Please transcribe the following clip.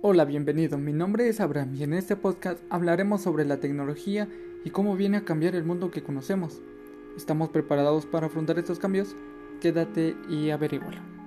Hola, bienvenido. Mi nombre es Abraham y en este podcast hablaremos sobre la tecnología y cómo viene a cambiar el mundo que conocemos. ¿Estamos preparados para afrontar estos cambios? Quédate y averígualo.